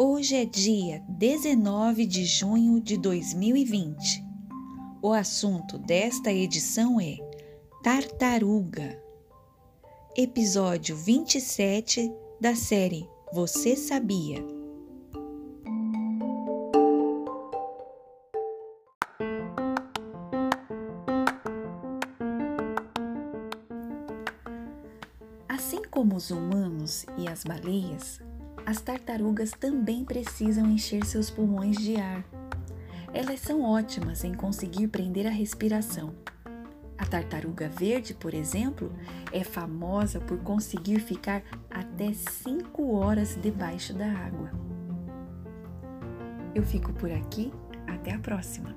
Hoje é dia 19 de junho de 2020. O assunto desta edição é Tartaruga. Episódio 27 da série Você Sabia? Assim como os humanos e as baleias, as tartarugas também precisam encher seus pulmões de ar. Elas são ótimas em conseguir prender a respiração. A tartaruga verde, por exemplo, é famosa por conseguir ficar até 5 horas debaixo da água. Eu fico por aqui, até a próxima!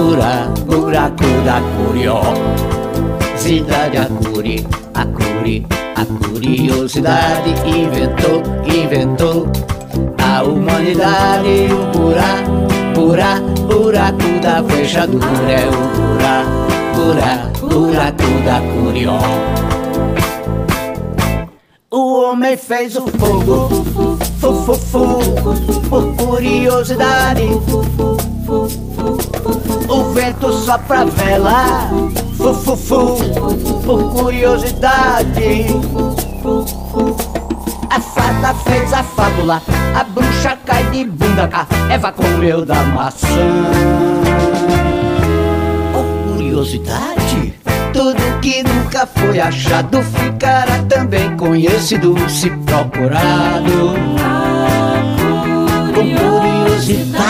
buraco, buraco da curiosidade, a curi, a curi, a curiosidade inventou, inventou a humanidade, o buraco, buraco, buraco da fechadura é o buraco, buraco, da curiosidade. O homem fez o fogo, fu, fu, fu, por curiosidade. O vento sopra a vela, fu, fu, fu, por curiosidade. A fada fez a fábula, a bruxa cai de bunda cá, Eva comeu da maçã. Por curiosidade, tudo que nunca foi achado ficará também conhecido se procurado. Com curiosidade.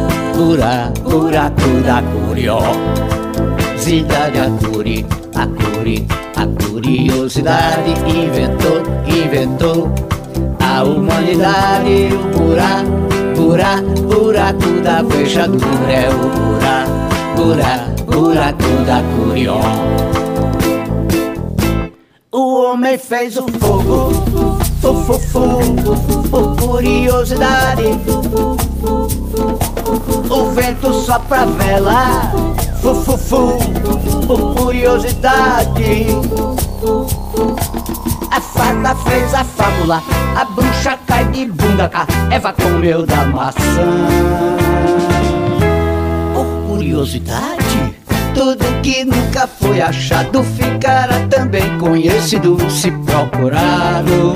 buraco, buraco da curiosidade, a curi, a curi, a curiosidade inventou, inventou a humanidade, o buraco, buraco, buraco da fechadura é o buraco, buraco, buraco da curiosidade. O homem fez o fogo, fu, fu, por curiosidade. O vento sopra a vela, fu, fu, fu, por curiosidade. A fada fez a fábula, a bruxa cai de bunda cá, Eva comeu da maçã. Por curiosidade, tudo que nunca foi achado ficará também conhecido se procurado.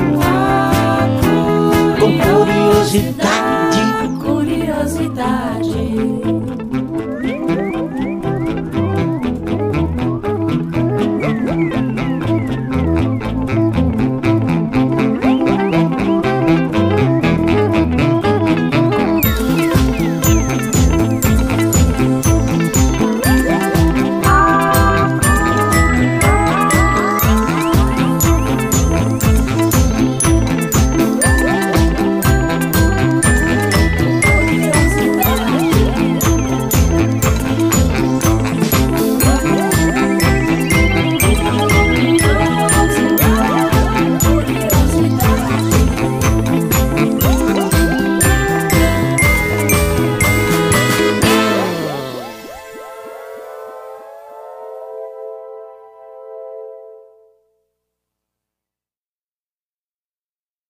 Com curiosidade.